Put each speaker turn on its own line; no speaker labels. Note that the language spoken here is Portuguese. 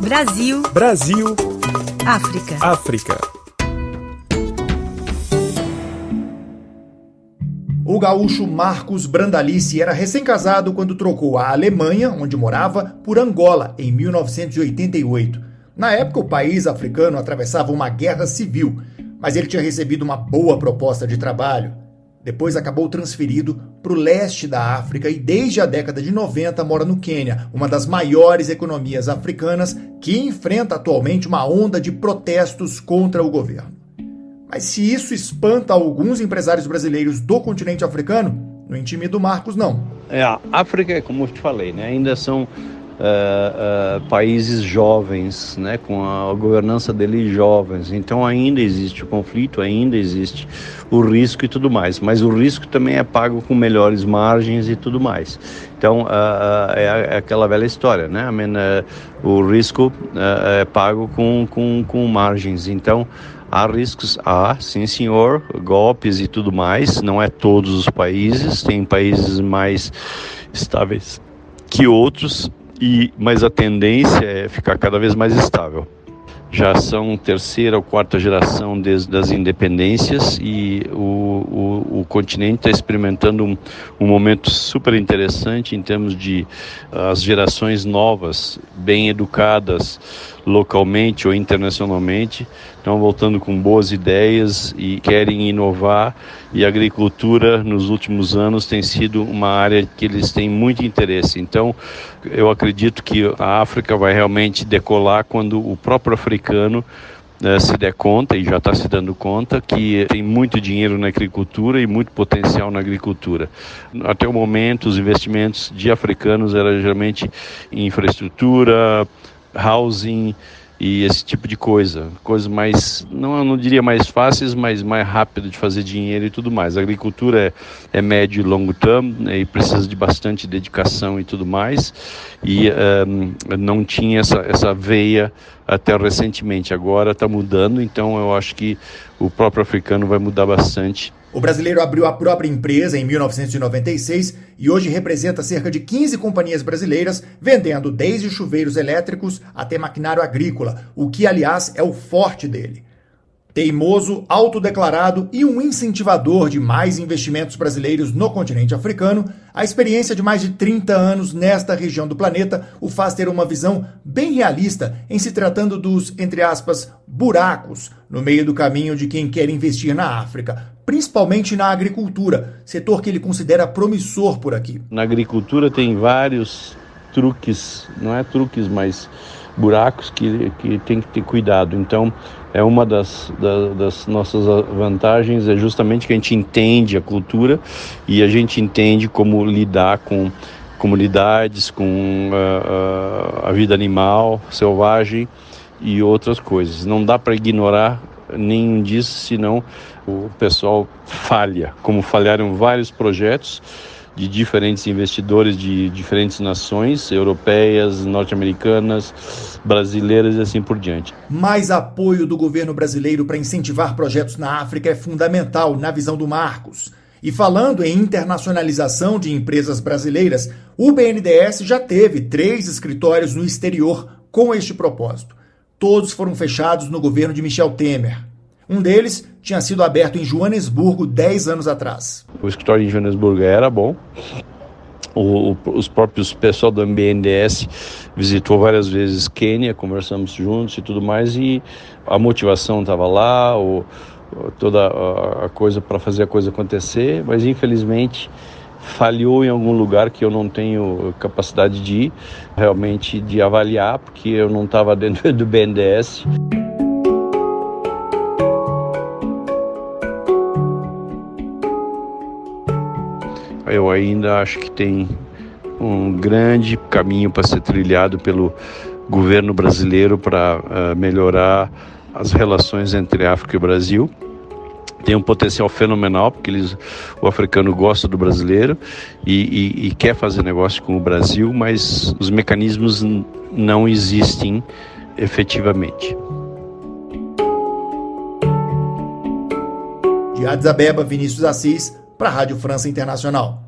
Brasil.
Brasil.
África.
África.
O gaúcho Marcos Brandalice era recém-casado quando trocou a Alemanha, onde morava, por Angola, em 1988. Na época, o país africano atravessava uma guerra civil, mas ele tinha recebido uma boa proposta de trabalho. Depois acabou transferido para o leste da África e desde a década de 90 mora no Quênia, uma das maiores economias africanas que enfrenta atualmente uma onda de protestos contra o governo. Mas se isso espanta alguns empresários brasileiros do continente africano, não intimida o Marcos, não.
É, a África, como eu te falei, né, ainda são uh, países jovens, né, com a governança deles jovens. Então ainda existe o conflito, ainda existe o risco e tudo mais. Mas o risco também é pago com melhores margens e tudo mais. Então uh, é, aquela velha história, né? O risco é pago com, com, com margens. Então Há riscos? Há, sim senhor, golpes e tudo mais. Não é todos os países, tem países mais estáveis que outros, e, mas a tendência é ficar cada vez mais estável. Já são terceira ou quarta geração desde as independências e o, o, o continente está experimentando um, um, momento super interessante em termos de uh, as gerações novas, bem educadas localmente ou internacionalmente, estão voltando com boas ideias e querem inovar. E a agricultura nos últimos anos tem sido uma área que eles têm muito interesse. Então, eu acredito que a África vai realmente decolar quando o próprio africano né, se der conta, e já está se dando conta, que tem muito dinheiro na agricultura e muito potencial na agricultura. Até o momento, os investimentos de africanos eram geralmente em infraestrutura, housing, e esse tipo de coisa, coisas mais, não, não diria mais fáceis, mas mais rápido de fazer dinheiro e tudo mais. A agricultura é, é médio e longo termo né, e precisa de bastante dedicação e tudo mais, e um, não tinha essa, essa veia até recentemente. Agora está mudando, então eu acho que o próprio africano vai mudar bastante
o brasileiro abriu a própria empresa em 1996 e hoje representa cerca de 15 companhias brasileiras, vendendo desde chuveiros elétricos até maquinário agrícola, o que, aliás, é o forte dele. Teimoso, autodeclarado e um incentivador de mais investimentos brasileiros no continente africano, a experiência de mais de 30 anos nesta região do planeta o faz ter uma visão bem realista em se tratando dos, entre aspas, buracos no meio do caminho de quem quer investir na África, principalmente na agricultura, setor que ele considera promissor por aqui.
Na agricultura tem vários truques, não é truques, mas buracos que, que tem que ter cuidado. Então, é uma das, das, das, nossas vantagens é justamente que a gente entende a cultura e a gente entende como lidar com comunidades, com uh, uh, a vida animal, selvagem e outras coisas. Não dá para ignorar nenhum disso, senão o pessoal falha, como falharam vários projetos de diferentes investidores de diferentes nações, europeias, norte-americanas, brasileiras e assim por diante.
Mais apoio do governo brasileiro para incentivar projetos na África é fundamental, na visão do Marcos. E falando em internacionalização de empresas brasileiras, o BNDES já teve três escritórios no exterior com este propósito. Todos foram fechados no governo de Michel Temer. Um deles tinha sido aberto em Joanesburgo 10 anos atrás.
O escritório em Joanesburgo era bom. O, os próprios pessoal do BNDES visitou várias vezes Quênia, conversamos juntos e tudo mais, e a motivação estava lá, o, toda a coisa para fazer a coisa acontecer, mas infelizmente falhou em algum lugar que eu não tenho capacidade de realmente de avaliar, porque eu não estava dentro do BNDES. Eu ainda acho que tem um grande caminho para ser trilhado pelo governo brasileiro para uh, melhorar as relações entre África e Brasil. Tem um potencial fenomenal, porque eles, o africano gosta do brasileiro e, e, e quer fazer negócio com o Brasil, mas os mecanismos não existem efetivamente.
De Addis Abeba, Vinícius Assis, para a Rádio França Internacional.